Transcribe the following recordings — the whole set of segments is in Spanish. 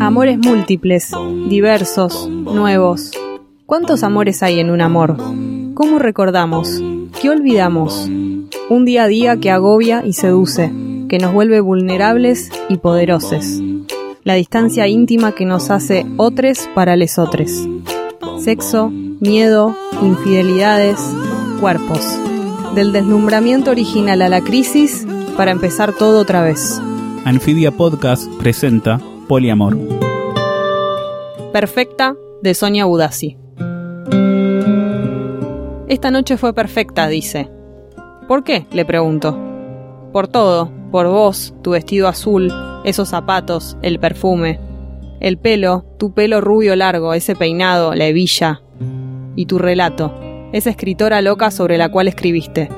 Amores múltiples, diversos, nuevos. ¿Cuántos amores hay en un amor? ¿Cómo recordamos? ¿Qué olvidamos? Un día a día que agobia y seduce, que nos vuelve vulnerables y poderosos. La distancia íntima que nos hace otres para lesotres. Sexo, miedo, infidelidades, cuerpos. Del deslumbramiento original a la crisis para empezar todo otra vez. Anfibia Podcast presenta Poliamor. Perfecta de Sonia Budassi. Esta noche fue perfecta, dice. ¿Por qué? le pregunto. Por todo, por vos, tu vestido azul, esos zapatos, el perfume, el pelo, tu pelo rubio largo, ese peinado, la hebilla, y tu relato, esa escritora loca sobre la cual escribiste.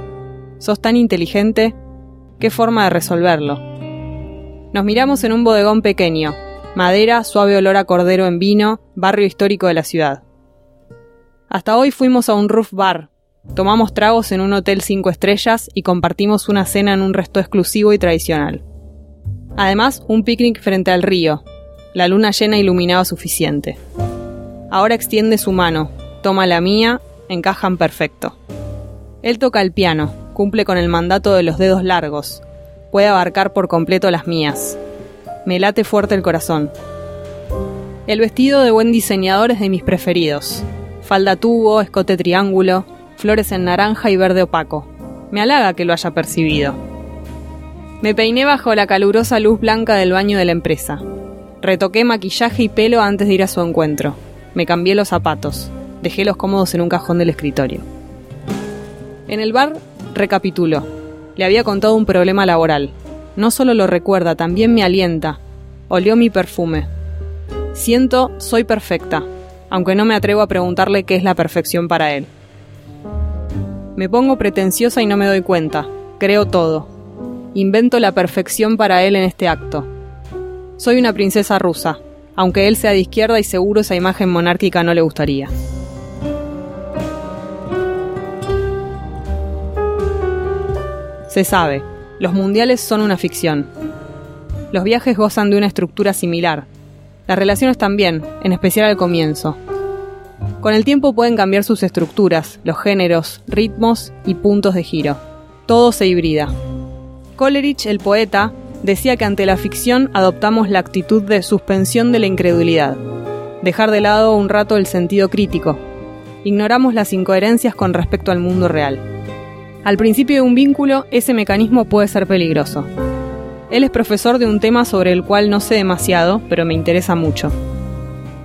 Sos tan inteligente, qué forma de resolverlo. Nos miramos en un bodegón pequeño, madera, suave olor a cordero en vino, barrio histórico de la ciudad. Hasta hoy fuimos a un roof bar, tomamos tragos en un hotel cinco estrellas y compartimos una cena en un resto exclusivo y tradicional. Además, un picnic frente al río. La luna llena iluminaba suficiente. Ahora extiende su mano, toma la mía, encajan perfecto. Él toca el piano, cumple con el mandato de los dedos largos, puede abarcar por completo las mías. Me late fuerte el corazón. El vestido de buen diseñador es de mis preferidos. Falda tubo, escote triángulo, flores en naranja y verde opaco. Me halaga que lo haya percibido. Me peiné bajo la calurosa luz blanca del baño de la empresa. Retoqué maquillaje y pelo antes de ir a su encuentro. Me cambié los zapatos. Dejé los cómodos en un cajón del escritorio. En el bar recapitulo. Le había contado un problema laboral. No solo lo recuerda, también me alienta. Olió mi perfume. Siento, soy perfecta, aunque no me atrevo a preguntarle qué es la perfección para él. Me pongo pretenciosa y no me doy cuenta. Creo todo. Invento la perfección para él en este acto. Soy una princesa rusa, aunque él sea de izquierda y seguro esa imagen monárquica no le gustaría. Se sabe, los mundiales son una ficción. Los viajes gozan de una estructura similar. Las relaciones también, en especial al comienzo. Con el tiempo pueden cambiar sus estructuras, los géneros, ritmos y puntos de giro. Todo se hibrida. Coleridge, el poeta, decía que ante la ficción adoptamos la actitud de suspensión de la incredulidad, dejar de lado un rato el sentido crítico. Ignoramos las incoherencias con respecto al mundo real. Al principio de un vínculo, ese mecanismo puede ser peligroso. Él es profesor de un tema sobre el cual no sé demasiado, pero me interesa mucho.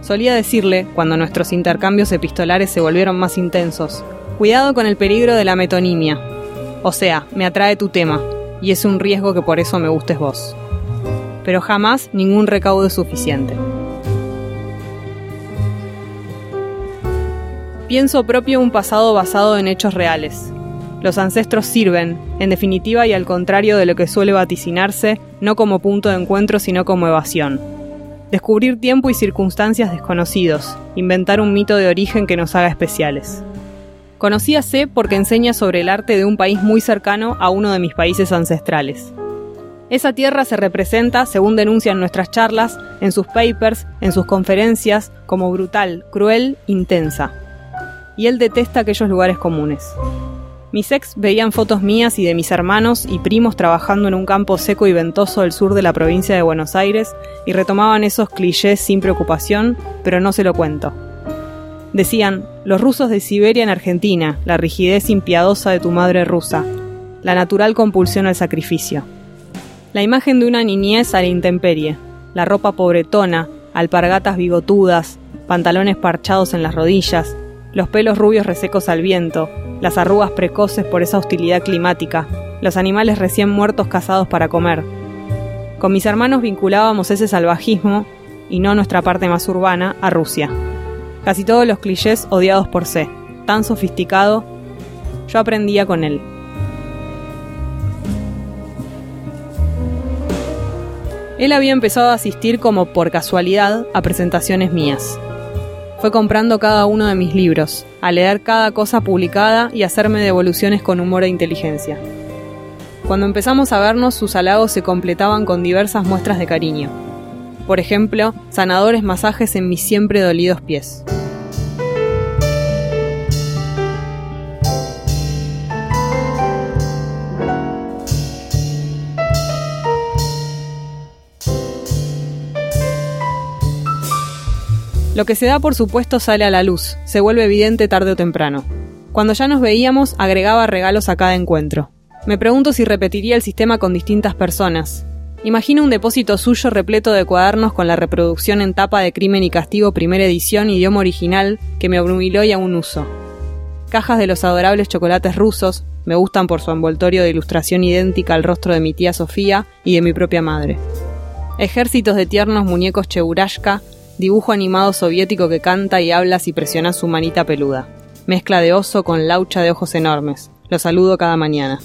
Solía decirle, cuando nuestros intercambios epistolares se volvieron más intensos, cuidado con el peligro de la metonimia. O sea, me atrae tu tema, y es un riesgo que por eso me gustes vos. Pero jamás ningún recaudo es suficiente. Pienso propio un pasado basado en hechos reales, los ancestros sirven, en definitiva y al contrario de lo que suele vaticinarse, no como punto de encuentro sino como evasión. Descubrir tiempo y circunstancias desconocidos, inventar un mito de origen que nos haga especiales. Conocí a C porque enseña sobre el arte de un país muy cercano a uno de mis países ancestrales. Esa tierra se representa, según denuncian nuestras charlas, en sus papers, en sus conferencias, como brutal, cruel, intensa. Y él detesta aquellos lugares comunes. Mis ex veían fotos mías y de mis hermanos y primos trabajando en un campo seco y ventoso del sur de la provincia de Buenos Aires y retomaban esos clichés sin preocupación, pero no se lo cuento. Decían, los rusos de Siberia en Argentina, la rigidez impiadosa de tu madre rusa, la natural compulsión al sacrificio. La imagen de una niñez a la intemperie, la ropa pobretona, alpargatas bigotudas, pantalones parchados en las rodillas, los pelos rubios resecos al viento, las arrugas precoces por esa hostilidad climática, los animales recién muertos cazados para comer. Con mis hermanos vinculábamos ese salvajismo, y no nuestra parte más urbana, a Rusia. Casi todos los clichés odiados por C, tan sofisticado, yo aprendía con él. Él había empezado a asistir como por casualidad a presentaciones mías fue comprando cada uno de mis libros, a leer cada cosa publicada y hacerme devoluciones con humor e inteligencia. Cuando empezamos a vernos, sus halagos se completaban con diversas muestras de cariño. Por ejemplo, sanadores masajes en mis siempre dolidos pies. Lo que se da por supuesto sale a la luz, se vuelve evidente tarde o temprano. Cuando ya nos veíamos, agregaba regalos a cada encuentro. Me pregunto si repetiría el sistema con distintas personas. Imagino un depósito suyo repleto de cuadernos con la reproducción en tapa de Crimen y Castigo primera edición idioma original que me abrumiló y aún uso. Cajas de los adorables chocolates rusos, me gustan por su envoltorio de ilustración idéntica al rostro de mi tía Sofía y de mi propia madre. Ejércitos de tiernos muñecos cheburashka dibujo animado soviético que canta y habla si presionas su manita peluda. Mezcla de oso con laucha de ojos enormes. Lo saludo cada mañana.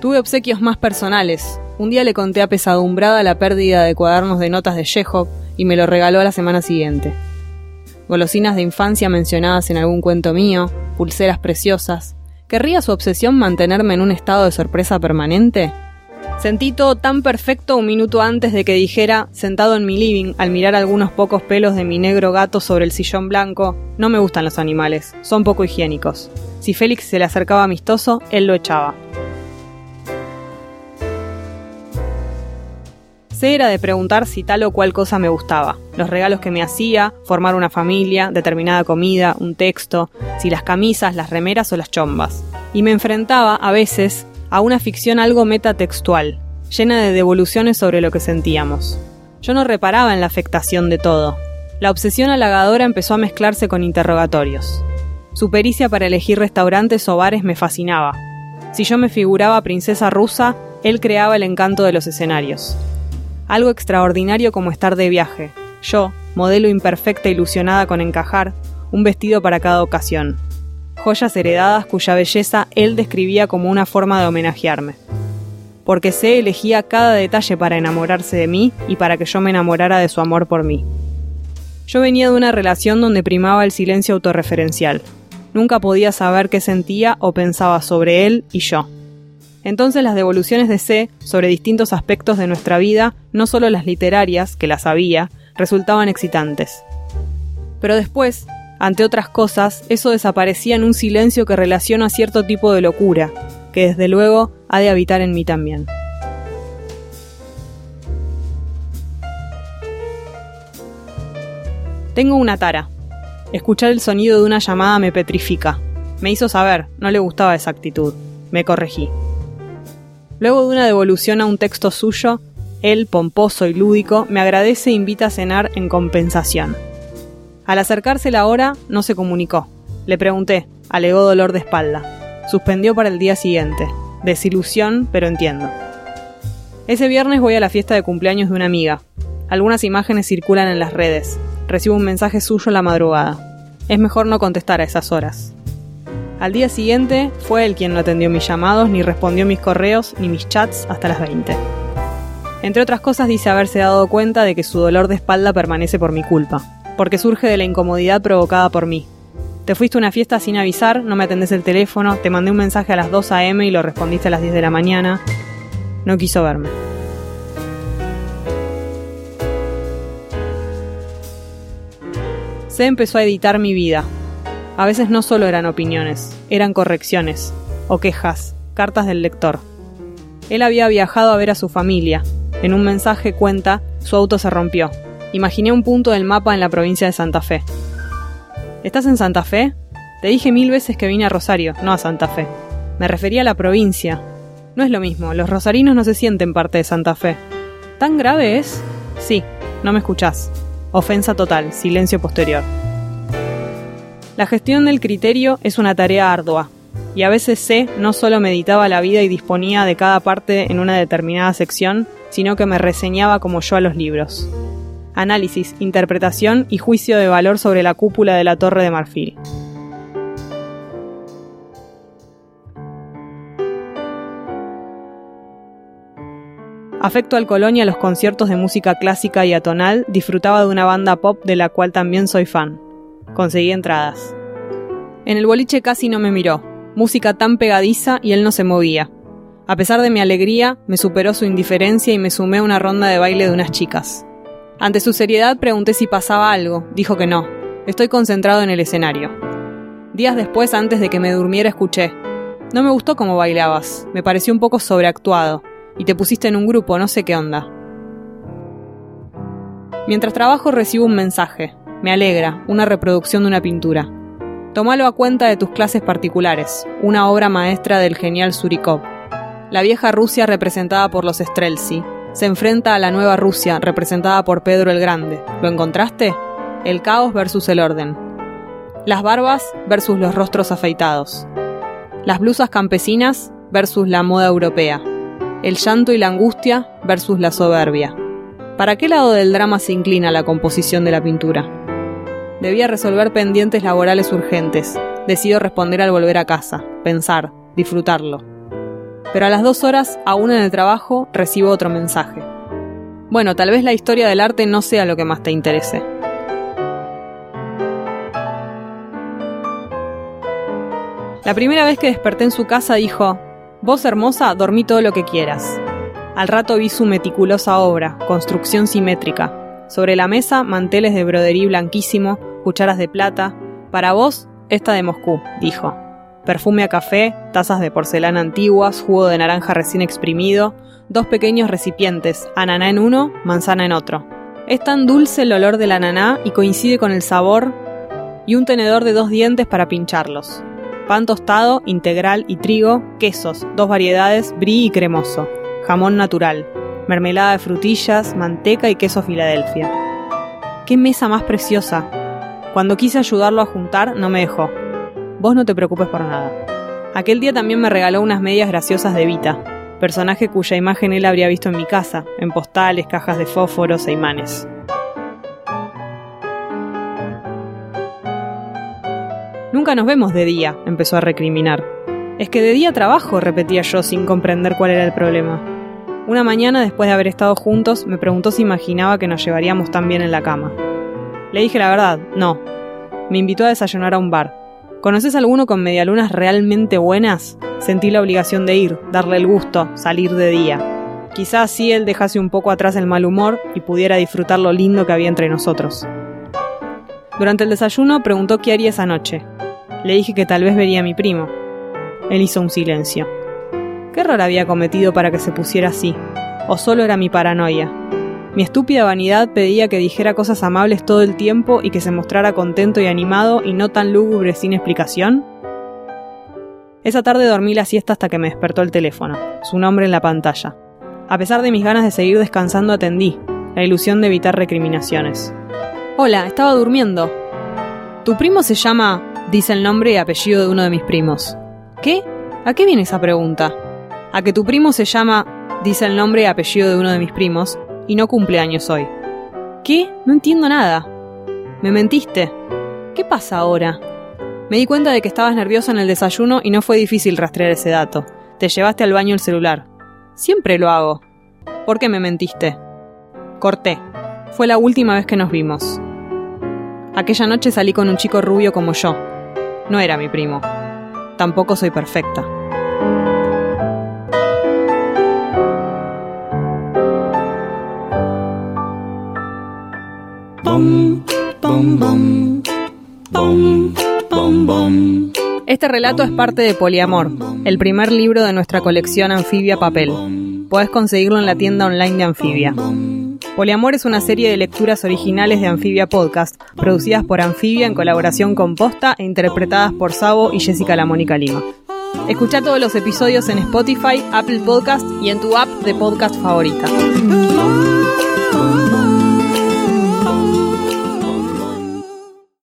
Tuve obsequios más personales. Un día le conté a Pesadumbrada la pérdida de cuadernos de notas de Chekhov y me lo regaló a la semana siguiente. Golosinas de infancia mencionadas en algún cuento mío, pulseras preciosas. ¿Querría su obsesión mantenerme en un estado de sorpresa permanente? Sentí todo tan perfecto un minuto antes de que dijera, sentado en mi living, al mirar algunos pocos pelos de mi negro gato sobre el sillón blanco, no me gustan los animales, son poco higiénicos. Si Félix se le acercaba amistoso, él lo echaba. Se era de preguntar si tal o cual cosa me gustaba, los regalos que me hacía, formar una familia, determinada comida, un texto, si las camisas, las remeras o las chombas. Y me enfrentaba, a veces, a una ficción algo metatextual, llena de devoluciones sobre lo que sentíamos. Yo no reparaba en la afectación de todo. La obsesión halagadora empezó a mezclarse con interrogatorios. Su pericia para elegir restaurantes o bares me fascinaba. Si yo me figuraba princesa rusa, él creaba el encanto de los escenarios. Algo extraordinario como estar de viaje. Yo, modelo imperfecta ilusionada con encajar, un vestido para cada ocasión joyas heredadas cuya belleza él describía como una forma de homenajearme. Porque sé elegía cada detalle para enamorarse de mí y para que yo me enamorara de su amor por mí. Yo venía de una relación donde primaba el silencio autorreferencial. Nunca podía saber qué sentía o pensaba sobre él y yo. Entonces las devoluciones de C sobre distintos aspectos de nuestra vida, no solo las literarias, que las había, resultaban excitantes. Pero después, ante otras cosas, eso desaparecía en un silencio que relaciona cierto tipo de locura, que desde luego ha de habitar en mí también. Tengo una tara. Escuchar el sonido de una llamada me petrifica. Me hizo saber, no le gustaba esa actitud. Me corregí. Luego de una devolución a un texto suyo, él, pomposo y lúdico, me agradece e invita a cenar en compensación. Al acercarse la hora, no se comunicó. Le pregunté, alegó dolor de espalda. Suspendió para el día siguiente. Desilusión, pero entiendo. Ese viernes voy a la fiesta de cumpleaños de una amiga. Algunas imágenes circulan en las redes. Recibo un mensaje suyo la madrugada. Es mejor no contestar a esas horas. Al día siguiente fue él quien no atendió mis llamados, ni respondió mis correos, ni mis chats hasta las 20. Entre otras cosas dice haberse dado cuenta de que su dolor de espalda permanece por mi culpa porque surge de la incomodidad provocada por mí. Te fuiste a una fiesta sin avisar, no me atendés el teléfono, te mandé un mensaje a las 2 a.m. y lo respondiste a las 10 de la mañana. No quiso verme. Se empezó a editar mi vida. A veces no solo eran opiniones, eran correcciones, o quejas, cartas del lector. Él había viajado a ver a su familia. En un mensaje cuenta, su auto se rompió, Imaginé un punto del mapa en la provincia de Santa Fe. ¿Estás en Santa Fe? Te dije mil veces que vine a Rosario, no a Santa Fe. Me refería a la provincia. No es lo mismo, los rosarinos no se sienten parte de Santa Fe. ¿Tan grave es? Sí, no me escuchás. Ofensa total, silencio posterior. La gestión del criterio es una tarea ardua, y a veces C no solo meditaba la vida y disponía de cada parte en una determinada sección, sino que me reseñaba como yo a los libros análisis, interpretación y juicio de valor sobre la cúpula de la Torre de Marfil. Afecto al Colonia a los conciertos de música clásica y atonal, disfrutaba de una banda pop de la cual también soy fan. Conseguí entradas. En el boliche casi no me miró, música tan pegadiza y él no se movía. A pesar de mi alegría, me superó su indiferencia y me sumé a una ronda de baile de unas chicas. Ante su seriedad pregunté si pasaba algo. Dijo que no. Estoy concentrado en el escenario. Días después, antes de que me durmiera, escuché. No me gustó cómo bailabas. Me pareció un poco sobreactuado. Y te pusiste en un grupo, no sé qué onda. Mientras trabajo recibo un mensaje. Me alegra, una reproducción de una pintura. Tómalo a cuenta de tus clases particulares, una obra maestra del genial Surikov. La vieja Rusia representada por los Streltsy se enfrenta a la nueva Rusia representada por Pedro el Grande. ¿Lo encontraste? El caos versus el orden. Las barbas versus los rostros afeitados. Las blusas campesinas versus la moda europea. El llanto y la angustia versus la soberbia. ¿Para qué lado del drama se inclina la composición de la pintura? Debía resolver pendientes laborales urgentes. Decido responder al volver a casa, pensar, disfrutarlo. Pero a las dos horas, aún en el trabajo, recibo otro mensaje. Bueno, tal vez la historia del arte no sea lo que más te interese. La primera vez que desperté en su casa dijo, Vos hermosa, dormí todo lo que quieras. Al rato vi su meticulosa obra, construcción simétrica, sobre la mesa, manteles de broderí blanquísimo, cucharas de plata. Para vos, esta de Moscú, dijo. Perfume a café, tazas de porcelana antiguas, jugo de naranja recién exprimido, dos pequeños recipientes, ananá en uno, manzana en otro. Es tan dulce el olor del ananá y coincide con el sabor y un tenedor de dos dientes para pincharlos. Pan tostado, integral y trigo, quesos, dos variedades, brie y cremoso, jamón natural, mermelada de frutillas, manteca y queso Filadelfia. ¡Qué mesa más preciosa! Cuando quise ayudarlo a juntar, no me dejó. Vos no te preocupes por nada. Aquel día también me regaló unas medias graciosas de Vita, personaje cuya imagen él habría visto en mi casa, en postales, cajas de fósforos e imanes. Nunca nos vemos de día, empezó a recriminar. Es que de día trabajo, repetía yo sin comprender cuál era el problema. Una mañana, después de haber estado juntos, me preguntó si imaginaba que nos llevaríamos tan bien en la cama. Le dije la verdad, no. Me invitó a desayunar a un bar. ¿Conoces alguno con medialunas realmente buenas? Sentí la obligación de ir, darle el gusto, salir de día. Quizás así él dejase un poco atrás el mal humor y pudiera disfrutar lo lindo que había entre nosotros. Durante el desayuno preguntó qué haría esa noche. Le dije que tal vez vería a mi primo. Él hizo un silencio. ¿Qué error había cometido para que se pusiera así? ¿O solo era mi paranoia? Mi estúpida vanidad pedía que dijera cosas amables todo el tiempo y que se mostrara contento y animado y no tan lúgubre sin explicación. Esa tarde dormí la siesta hasta que me despertó el teléfono, su nombre en la pantalla. A pesar de mis ganas de seguir descansando atendí, la ilusión de evitar recriminaciones. Hola, estaba durmiendo. Tu primo se llama... dice el nombre y apellido de uno de mis primos. ¿Qué? ¿A qué viene esa pregunta? a que tu primo se llama, dice el nombre y apellido de uno de mis primos, y no cumple años hoy. ¿Qué? No entiendo nada. Me mentiste. ¿Qué pasa ahora? Me di cuenta de que estabas nerviosa en el desayuno y no fue difícil rastrear ese dato. Te llevaste al baño el celular. Siempre lo hago. ¿Por qué me mentiste? Corté. Fue la última vez que nos vimos. Aquella noche salí con un chico rubio como yo. No era mi primo. Tampoco soy perfecta. Este relato es parte de Poliamor, el primer libro de nuestra colección Anfibia Papel. Podés conseguirlo en la tienda online de Anfibia. Poliamor es una serie de lecturas originales de Anfibia Podcast, producidas por Anfibia en colaboración con Posta e interpretadas por Sabo y Jessica La Mónica Lima. Escucha todos los episodios en Spotify, Apple Podcast y en tu app de podcast favorita.